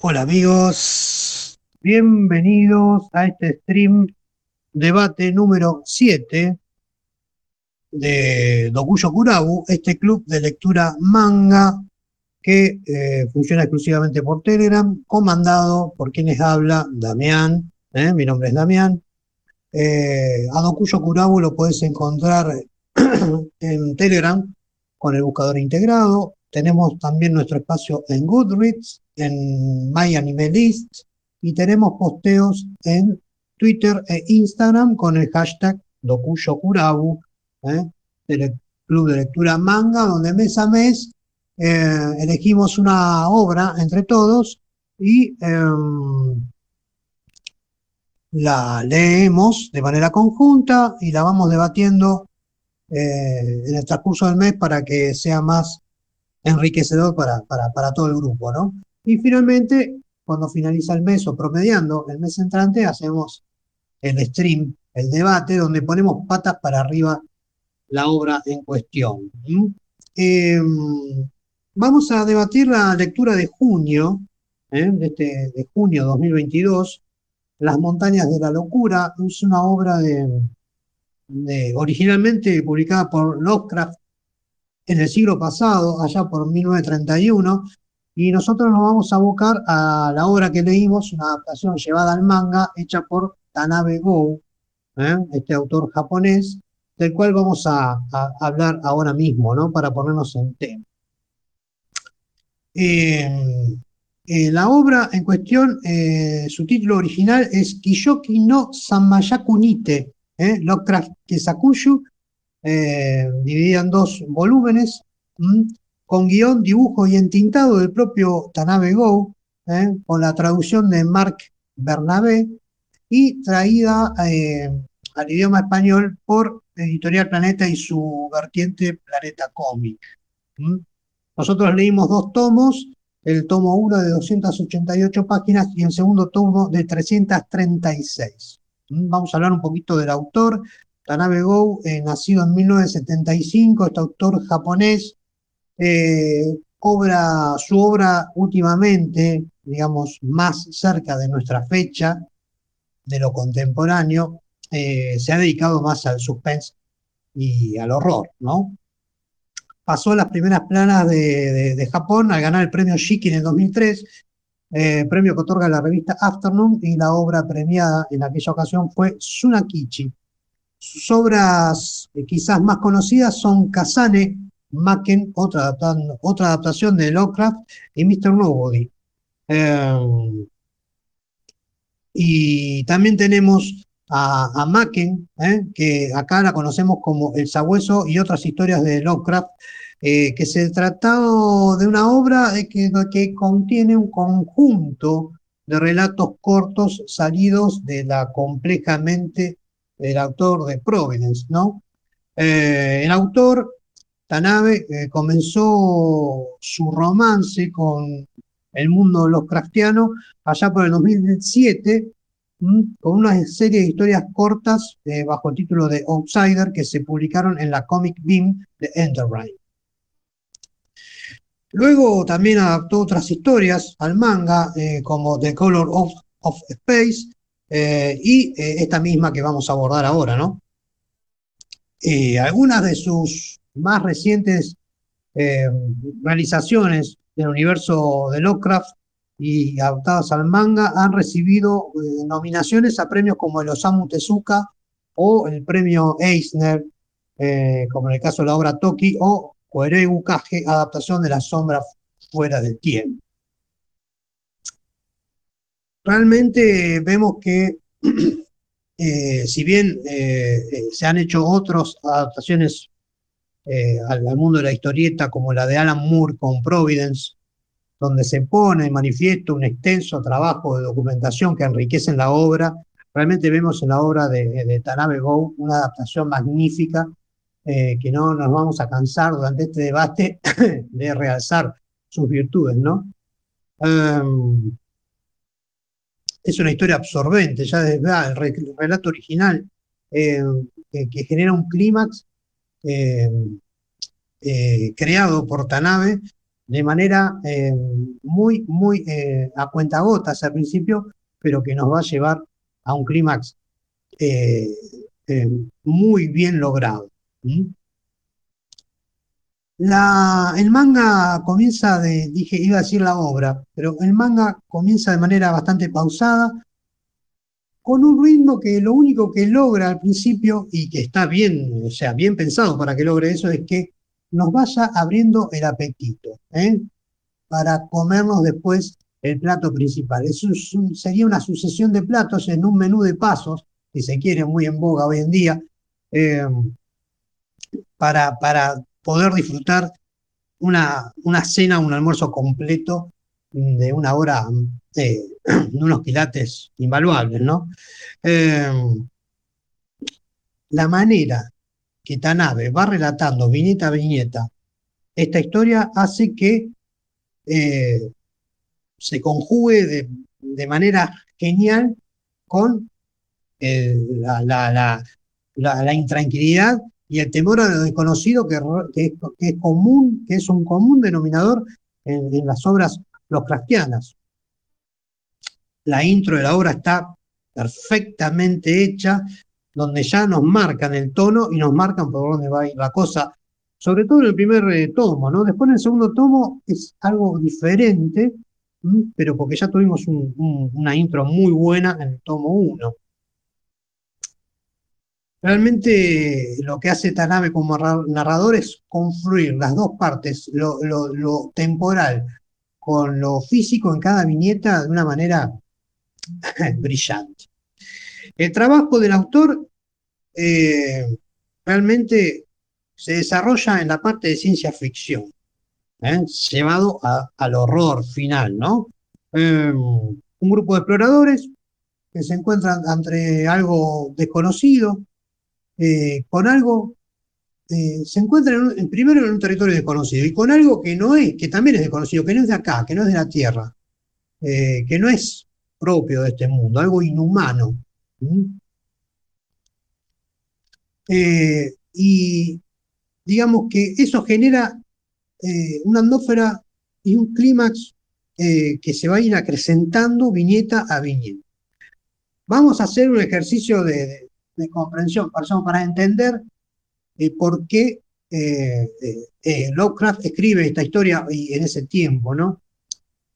Hola amigos, bienvenidos a este stream debate número 7 de Dokuyo Kurabu, este club de lectura manga que eh, funciona exclusivamente por Telegram, comandado por quienes habla Damián, ¿eh? mi nombre es Damián. Eh, a Dokuyo Kurabu lo puedes encontrar en Telegram con el buscador integrado. Tenemos también nuestro espacio en Goodreads, en My Anime List y tenemos posteos en Twitter e Instagram con el hashtag Dokuyo Kurabu, ¿eh? del Club de Lectura Manga, donde mes a mes eh, elegimos una obra entre todos y em, la leemos de manera conjunta y la vamos debatiendo eh, en el transcurso del mes para que sea más enriquecedor para, para, para todo el grupo, ¿no? Y finalmente, cuando finaliza el mes o promediando el mes entrante, hacemos el stream, el debate, donde ponemos patas para arriba la obra en cuestión. Em, vamos a debatir la lectura de junio, ¿eh? de, este, de junio 2022, Las montañas de la locura. Es una obra de, originalmente publicada por Lovecraft en el siglo pasado, allá por 1931, y nosotros nos vamos a abocar a la obra que leímos, una adaptación llevada al manga, hecha por Tanabe Go, ¿eh? este autor japonés, del cual vamos a, hablar ahora mismo, ¿no? Para ponernos en tema. Eh, eh, la obra en cuestión, su título original es Kiyoki no Samayaku Nite, Lovecraft Kesakushu, dividida en dos volúmenes con guion, dibujo y entintado del propio Tanabe Go, ¿eh? con la traducción de Marc Bernabé y traída eh, al idioma español por Editorial Planeta y su vertiente Planeta Comic. Nosotros leímos dos tomos, el tomo 1 de 288 páginas y el segundo tomo de 336. Vamos a hablar un poquito del autor. Tanabe Go, eh, nacido en 1975, este autor japonés, eh, obra, su obra últimamente, digamos, más cerca de nuestra fecha, de lo contemporáneo, eh, se ha dedicado más al suspense y al horror, ¿no? Pasó las primeras planas de, Japón al ganar el premio Shiki en el 2003, eh, premio que otorga la revista Afternoon, y la obra premiada en aquella ocasión fue Tsunakichi. Sus obras quizás más conocidas son Kazane, Macken, otra, otra adaptación de Lovecraft, y Mr. Nobody. Eh, y también tenemos a, Macken, eh, que acá la conocemos como El Sabueso y otras historias de Lovecraft, eh, que se tratado de una obra que, que contiene un conjunto de relatos cortos salidos de la compleja mente del autor de Providence, ¿no? el autor Tanabe eh, comenzó su romance con el mundo Lovecraftiano allá por el 2007 con una serie de historias cortas eh, bajo el título de Outsider que se publicaron en la Comic Beam de Enterprise. Luego también adaptó otras historias al manga eh, como The Color of Space y esta misma que vamos a abordar ahora, ¿no? algunas de sus más recientes eh, realizaciones del universo de Lovecraft y adaptadas al manga han recibido eh, nominaciones a premios como el Osamu Tezuka o el premio Eisner, eh, como en el caso de la obra Toki, o Koerei Kage, adaptación de la sombra fuera del tiempo. Realmente vemos que, si bien se han hecho otras adaptaciones eh, al, mundo de la historieta como la de Alan Moore con Providence, donde se pone en manifiesto un extenso trabajo de documentación que enriquece la obra. Realmente vemos en la obra de, de Tanabe Go una adaptación magnífica eh, que no nos vamos a cansar durante este debate de realzar sus virtudes, ¿no? Em, es una historia absorbente, ya desde el, relato original eh, que genera un clímax eh, eh, creado por Tanabe, de manera muy, muy a cuentagotas al principio, pero que nos va a llevar a un clímax muy bien logrado. El manga comienza de, dije, iba a decir la obra, pero el manga comienza de manera bastante pausada, con un ritmo que lo único que logra al principio, y que está bien, o sea, bien pensado para que logre eso, es que nos vaya abriendo el apetito, ¿eh? para comernos después el plato principal. Eso sería una sucesión de platos en un menú de pasos, si se quiere, muy en boga hoy en día, eh, para poder disfrutar una, una cena, un almuerzo completo de una hora, eh, de unos quilates invaluables, ¿no? la manera que Tanabe va relatando viñeta a viñeta esta historia hace que eh, se conjugue de, manera genial con eh, la, intranquilidad y el temor a lo desconocido que, es, común, que es un común denominador en, las obras Lovecraftianas. La intro de la obra está perfectamente hecha, donde ya nos marcan el tono y nos marcan por dónde va a ir la cosa, sobre todo en el primer eh, tomo, ¿no? Después en el segundo tomo es algo diferente, pero porque ya tuvimos una intro muy buena en el tomo 1. Realmente lo que hace Tanabe como narrador es confluir las dos partes, lo, temporal con lo físico en cada viñeta de una manera brillante. El trabajo del autor eh, realmente se desarrolla en la parte de ciencia ficción, ¿eh? llevado al horror final, ¿no? Em, un grupo de exploradores que se encuentran ante algo desconocido, eh, con algo, se encuentran en, primero en un territorio desconocido y con algo que no es, que también es desconocido, que no es de acá, que no es de la Tierra, que no es propio de este mundo, algo inhumano. Eh, y digamos que eso genera eh, una atmósfera y un clímax eh, que se va a ir acrecentando viñeta a viñeta. Vamos a hacer un ejercicio de, comprensión para entender por qué Lovecraft escribe esta historia en ese tiempo, ¿no?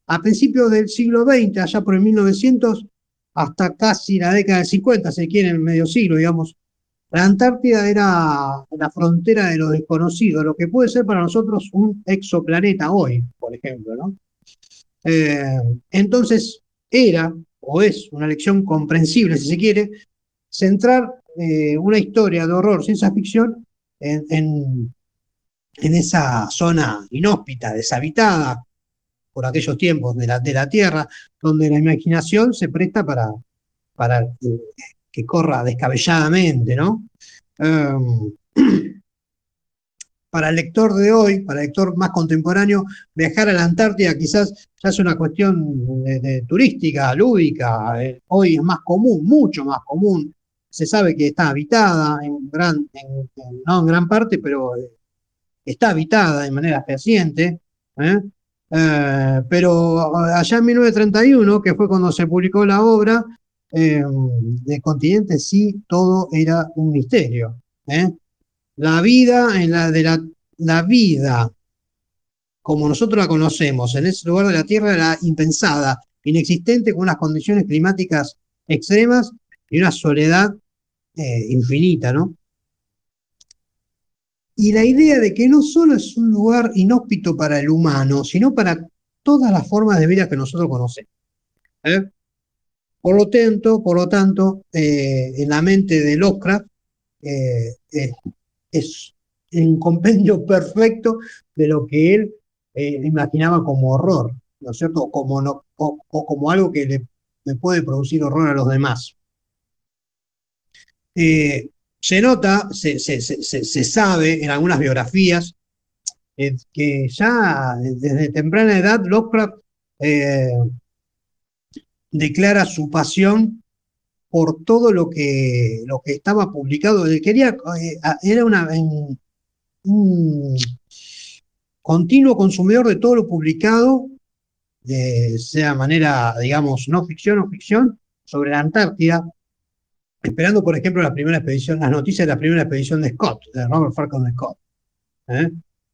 A principios del siglo XX, allá por el 1900, hasta casi la década del 50, se quiere, en medio siglo, digamos, la Antártida era la frontera de lo desconocido, lo que puede ser para nosotros un exoplaneta hoy, por ejemplo, ¿no? Eh, entonces, era o es una lección comprensible, si se quiere, centrar eh, una historia de horror, ciencia ficción, en, en, esa zona inhóspita, deshabitada por aquellos tiempos de la, de la Tierra, donde la imaginación se presta para, para eh, que corra descabelladamente, ¿no? Em, para el lector de hoy, para el lector más contemporáneo, viajar a la Antártida quizás ya es una cuestión de, turística, lúdica, eh, hoy es más común, mucho más común. Se sabe que está habitada, en gran, no en gran parte, pero eh, está habitada de manera fehaciente. ¿eh? pero allá en 1931, que fue cuando se publicó la obra, eh, continente sí todo era un misterio. ¿eh? La vida en la de la, la vida como nosotros la conocemos en ese lugar de la Tierra era impensada, inexistente con unas condiciones climáticas extremas y una soledad eh, infinita, ¿no? Y la idea de que no solo es un lugar inhóspito para el humano, sino para todas las formas de vida que nosotros conocemos. ¿eh? Por lo tanto, por lo tanto eh, en la mente de Lovecraft es un compendio perfecto de lo que él imaginaba como horror, ¿no es cierto? Como no, o, como algo que le, puede producir horror a los demás. Se nota, se, sabe en algunas biografías que ya desde temprana edad Lovecraft declara su pasión por todo lo que, lo que estaba publicado. Quería, eh, era una, continuo consumidor de todo lo publicado, sea de manera, digamos, no ficción o ficción, sobre la Antártida, esperando, por ejemplo, la primera expedición, las noticias de la primera expedición de Scott, de Robert Falcon Scott. ¿eh?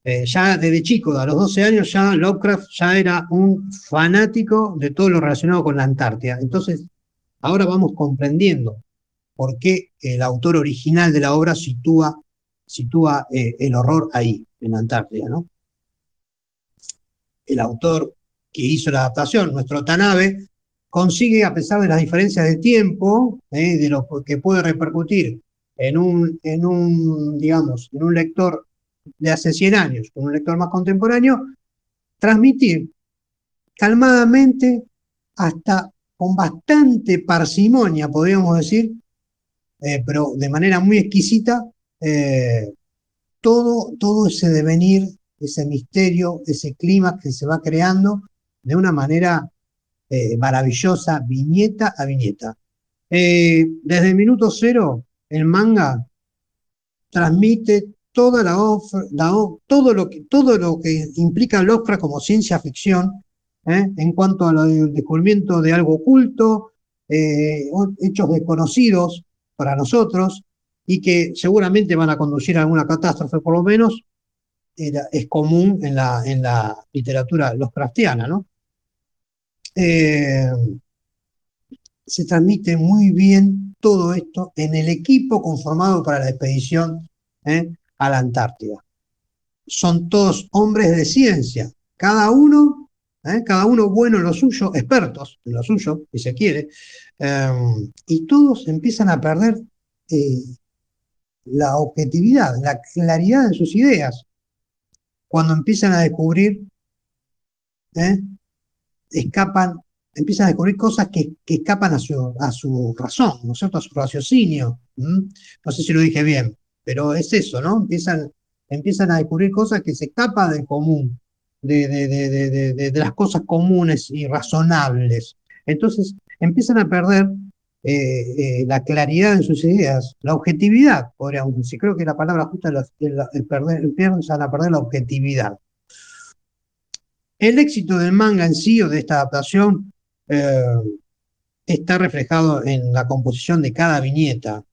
Eh, ya desde chico, a los 12 años, ya Lovecraft ya era un fanático de todo lo relacionado con la Antártida. Entonces, ahora vamos comprendiendo por qué el autor original de la obra sitúa, sitúa eh, el horror ahí, en la Antártida, ¿no? El autor que hizo la adaptación, nuestro Tanabe, consigue, a pesar de las diferencias de tiempo, eh, de lo que puede repercutir en un, en un, digamos, en un lector de hace 100 años con un lector más contemporáneo, transmitir calmadamente, hasta con bastante parsimonia, podríamos decir, eh, pero de manera muy exquisita, eh, todo, todo ese devenir, ese misterio, ese clima que se va creando de una manera eh, maravillosa, viñeta a viñeta. desde el minuto cero, el manga transmite toda la, todo, lo que, todo lo que implica Lovecraft como ciencia ficción, en cuanto al descubrimiento de algo oculto, hechos desconocidos, para nosotros y que seguramente van a conducir a alguna catástrofe, por lo menos es común en la, en la literatura Lovecraftiana, ¿no? Eh, se transmite muy bien todo esto en el equipo conformado para la expedición ¿eh? a la Antártida. Son todos hombres de ciencia, cada uno, ¿eh? cada uno bueno en lo suyo, expertos en lo suyo, si se quiere, y todos empiezan a perder la objetividad, la claridad de sus ideas. Cuando empiezan a descubrir. Escapan, empiezan a descubrir cosas que, escapan a su, a su, razón, ¿no es cierto? A su raciocinio. No sé si lo dije bien, pero es eso, ¿no? Empiezan, empiezan a descubrir cosas que se escapan del común, de, de, de las cosas comunes y razonables. Entonces, empiezan a perder eh, eh, la claridad en sus ideas, la objetividad, podríamos decir. Creo que la palabra justa es el, perder, empiezan a perder la objetividad. El éxito del manga en sí o de esta adaptación eh, está reflejado en la composición de cada viñeta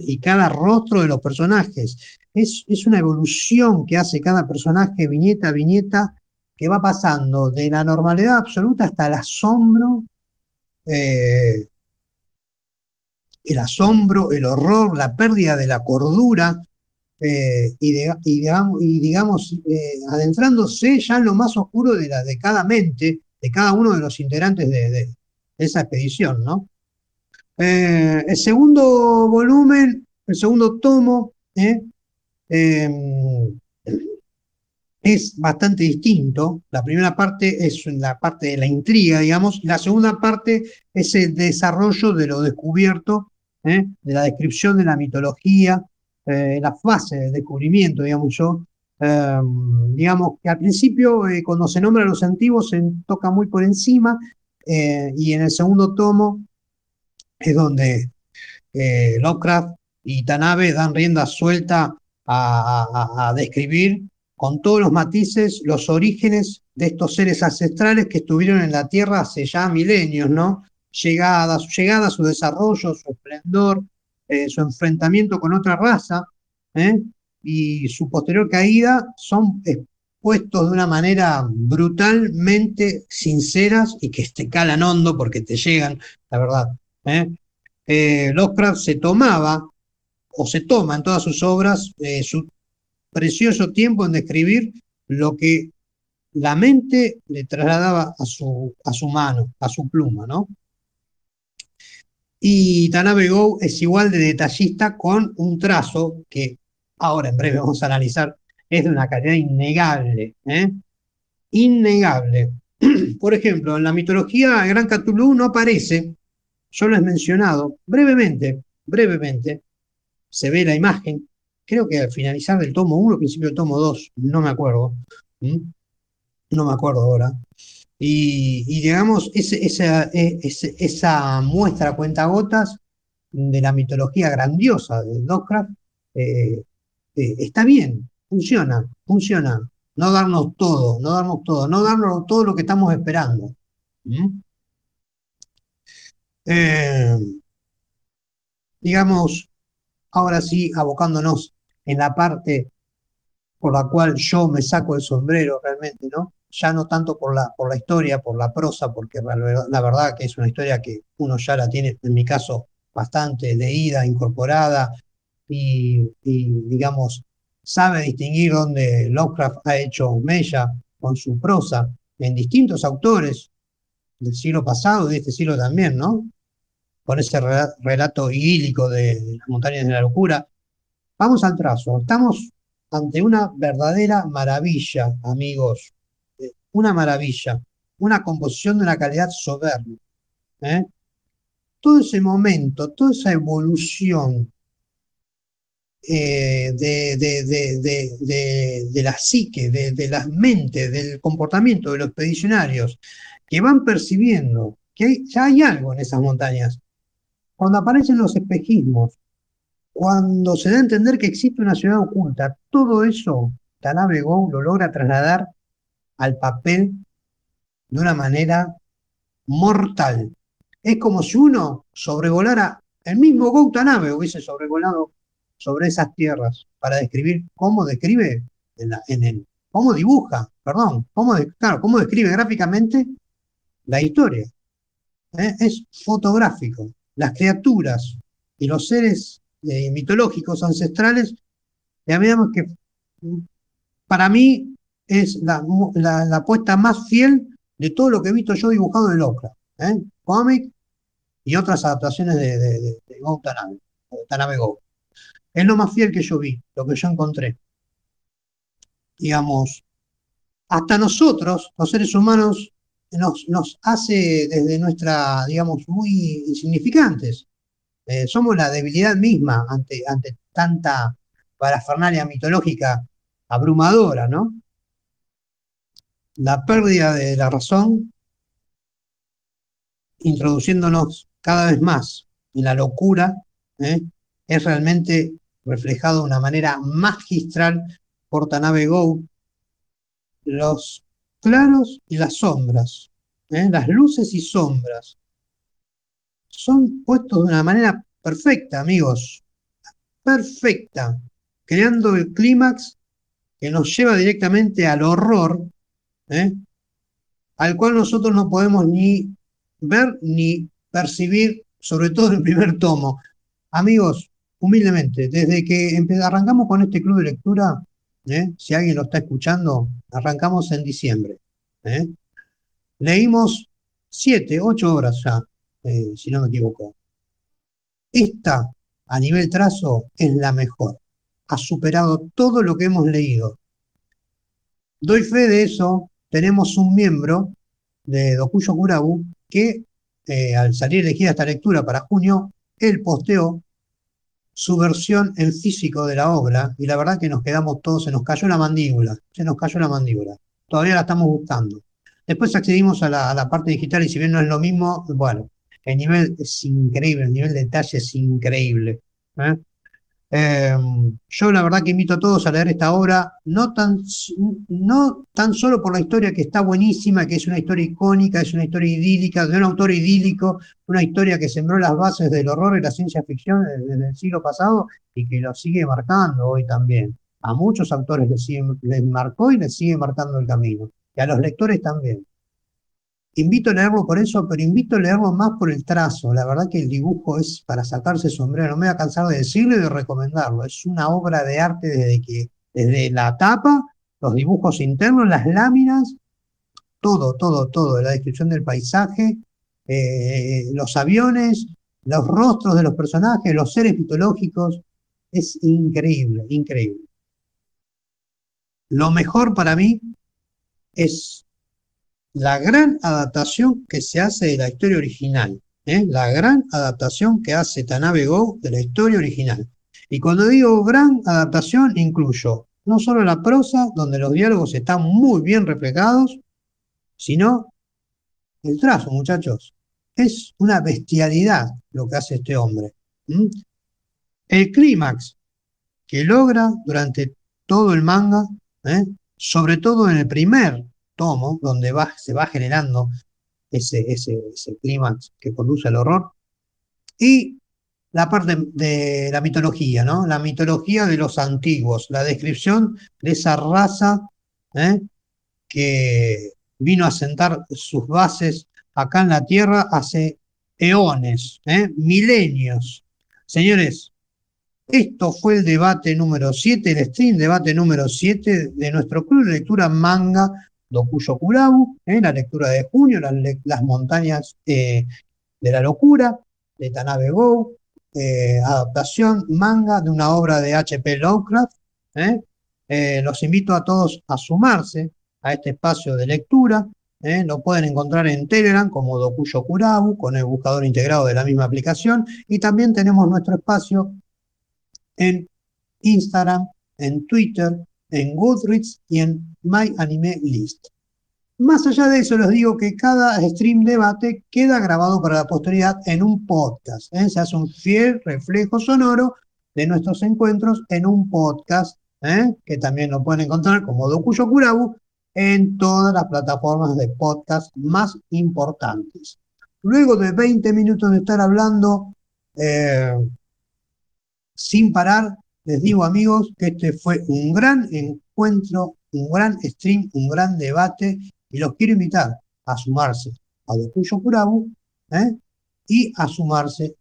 y cada rostro de los personajes. Es, es una evolución que hace cada personaje viñeta a viñeta que va pasando de la normalidad absoluta hasta el asombro eh, el asombro, el horror, la pérdida de la cordura, eh, y, digamos, eh, adentrándose ya en lo más oscuro de, cada mente, de cada uno de los integrantes de, esa expedición, ¿no? el segundo volumen, el segundo tomo, es bastante distinto. La primera parte es la parte de la intriga, digamos, y la segunda parte es el desarrollo de lo descubierto, ¿eh? de la descripción de la mitología, eh, la fase de descubrimiento, digamos yo. Em, digamos que al principio, eh, cuando se nombra a los antiguos, se toca muy por encima, y en el segundo tomo es donde Lovecraft y Tanabe dan rienda suelta a describir con todos los matices, los orígenes de estos seres ancestrales que estuvieron en la Tierra hace ya milenios, ¿no? Llegada, su llegada, su desarrollo, su esplendor, eh, su enfrentamiento con otra raza ¿eh? y su posterior caída son expuestos de una manera brutalmente sinceras y que te calan hondo porque te llegan, la verdad. ¿eh? eh Lovecraft se tomaba o se toma en todas sus obras su precioso tiempo en describir lo que la mente le trasladaba a su, a su mano, a su pluma, ¿no? Y Tanabe Go es igual de detallista con un trazo que ahora en breve vamos a analizar, es de una calidad innegable, ¿eh? Innegable. Por ejemplo, en la mitología Gran Cthulhu no aparece, solo es mencionado brevemente, brevemente, se ve la imagen, creo que al finalizar del tomo 1, principio del tomo 2, no me acuerdo, no me acuerdo ahora. Y, digamos, esa, e, esa muestra cuenta gotas de la mitología grandiosa de Lovecraft eh, eh, está bien, funciona, funciona. no darnos todo, no darnos todo, no darnos todo lo que estamos esperando. Eh, digamos, ahora sí, abocándonos en la parte por la cual yo me saco el sombrero realmente, ¿no? Ya no tanto por la, por la historia, por la prosa, porque la, verdad que es una historia que uno ya la tiene, en mi caso, bastante leída, incorporada, y, digamos, sabe distinguir dónde Lovecraft ha hecho mella con su prosa en distintos autores del siglo pasado y de este siglo también, ¿no? Con ese relato idílico de, de las montañas de la locura. Vamos al trazo. Estamos ante una verdadera maravilla, amigos. Una maravilla. Una composición de una calidad soberbia. ¿eh? Todo ese momento, toda esa evolución eh, de, de, la psique, de, las mentes, del comportamiento de los expedicionarios, que van percibiendo que ya hay algo en esas montañas. Cuando aparecen los espejismos, cuando se da a entender que existe una ciudad oculta, todo eso Tanabe Go lo logra trasladar al papel de una manera mortal. Es como si uno sobrevolara, el mismo Go Tanabe hubiese sobrevolado sobre esas tierras para describir cómo describe, en, el, cómo dibuja, perdón, cómo, claro, cómo describe gráficamente la historia. ¿Eh? Es fotográfico. Las criaturas y los seres eh, mitológicos, ancestrales, ya veamos que para mí es la, la, apuesta más fiel de todo lo que he visto yo dibujado de Lovecraft, ¿eh? cómic y otras adaptaciones de, de, de, Tanabe, Go. Es lo más fiel que yo vi, lo que yo encontré. Digamos, hasta nosotros, los seres humanos, nos, nos hace desde nuestra, digamos, muy insignificantes. Eh, somos la debilidad misma ante, ante tanta parafernalia mitológica abrumadora, ¿no? La pérdida de la razón, introduciéndonos cada vez más en la locura, ¿eh? es realmente reflejado de una manera magistral por Tanabe Go, los claros y las sombras, ¿eh? las luces y sombras, son puestos de una manera perfecta, amigos. Perfecta. Creando el clímax que nos lleva directamente al horror, ¿eh? al cual nosotros no podemos ni ver ni percibir, sobre todo en el primer tomo. Amigos, humildemente, desde que arrancamos con este club de lectura, ¿eh? si alguien lo está escuchando, arrancamos en diciembre. ¿eh? Leímos siete, ocho horas ya si no me equivoco. Esta, a nivel trazo, es la mejor. Ha superado todo lo que hemos leído. Doy fe de eso. Tenemos un miembro de Dokuyo Kurabu que eh, al salir elegida esta lectura para junio, él posteó su versión en físico de la obra y la verdad que nos quedamos todos, se nos cayó la mandíbula, se nos cayó la mandíbula. Todavía la estamos buscando. Después accedimos a la, parte digital y si bien no es lo mismo, bueno, el nivel es increíble, el nivel de detalle es increíble. ¿eh? Em, yo la verdad que invito a todos a leer esta obra, no tan, no tan solo por la historia que está buenísima, que es una historia icónica, es una historia idílica, de un autor idílico, una historia que sembró las bases del horror y la ciencia ficción desde el siglo pasado y que lo sigue marcando hoy también. A muchos autores les, les marcó y les sigue marcando el camino, y a los lectores también. Invito a leerlo por eso, pero invito a leerlo más por el trazo. La verdad que el dibujo es para sacarse sombrero. No me voy a cansar de decirlo y de recomendarlo. Es una obra de arte desde que, desde la tapa, los dibujos internos, las láminas, todo, todo, todo. La descripción del paisaje, eh, los aviones, los rostros de los personajes, los seres mitológicos. Es increíble, increíble. Lo mejor para mí es la gran adaptación que se hace de la historia original, ¿eh? la gran adaptación que hace Tanabe Go de la historia original. Y cuando digo gran adaptación, incluyo no solo la prosa, donde los diálogos están muy bien reflejados, sino el trazo, muchachos. Es una bestialidad lo que hace este hombre. El clímax que logra durante todo el manga, ¿eh? sobre todo en el primer tomo, donde va, se va generando ese, ese, ese clima que conduce al horror, y la parte de la mitología, ¿no? La mitología de los antiguos, la descripción de esa raza ¿eh? que vino a sentar sus bases acá en la Tierra hace eones, ¿eh? milenios. Señores, esto fue el debate número 7, el stream debate número 7 de nuestro club de lectura manga Dokuyo Kurabu, ¿eh? la lectura de junio, las, montañas de la locura, de Tanabe Go, eh, adaptación manga de una obra de H.P. Lovecraft. ¿eh? Eh, los invito a todos a sumarse a este espacio de lectura. Lo pueden encontrar en Telegram como Dokuyo Kurabu, con el buscador integrado de la misma aplicación. Y también tenemos nuestro espacio en Instagram, en Twitter, en Goodreads y en My Anime List. Más allá de eso, les digo que cada stream debate queda grabado para la posteridad en un podcast. ¿eh? Se hace un fiel reflejo sonoro de nuestros encuentros en un podcast, ¿eh? que también lo pueden encontrar como Dokuyo Kurabu en todas las plataformas de podcast más importantes. Luego de 20 minutos de estar hablando eh, sin parar, les digo amigos que este fue un gran encuentro, un gran stream, un gran debate y los quiero invitar a sumarse a Dokuyo Kurabu ¿eh? y a sumarse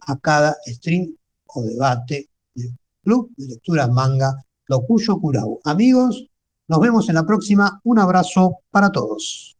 a cada stream o debate del Club de Lectura Manga Dokuyo Kurabu. Amigos, nos vemos en la próxima. Un abrazo para todos.